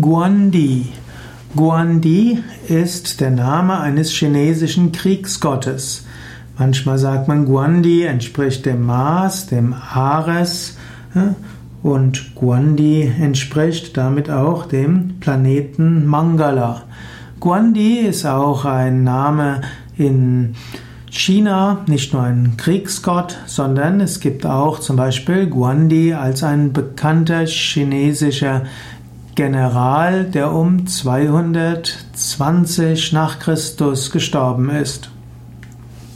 Guandi. Guandi ist der Name eines chinesischen Kriegsgottes. Manchmal sagt man, Guandi entspricht dem Mars, dem Ares und Guandi entspricht damit auch dem Planeten Mangala. Guandi ist auch ein Name in China, nicht nur ein Kriegsgott, sondern es gibt auch zum Beispiel Guandi als ein bekannter chinesischer General, der um 220 nach Christus gestorben ist.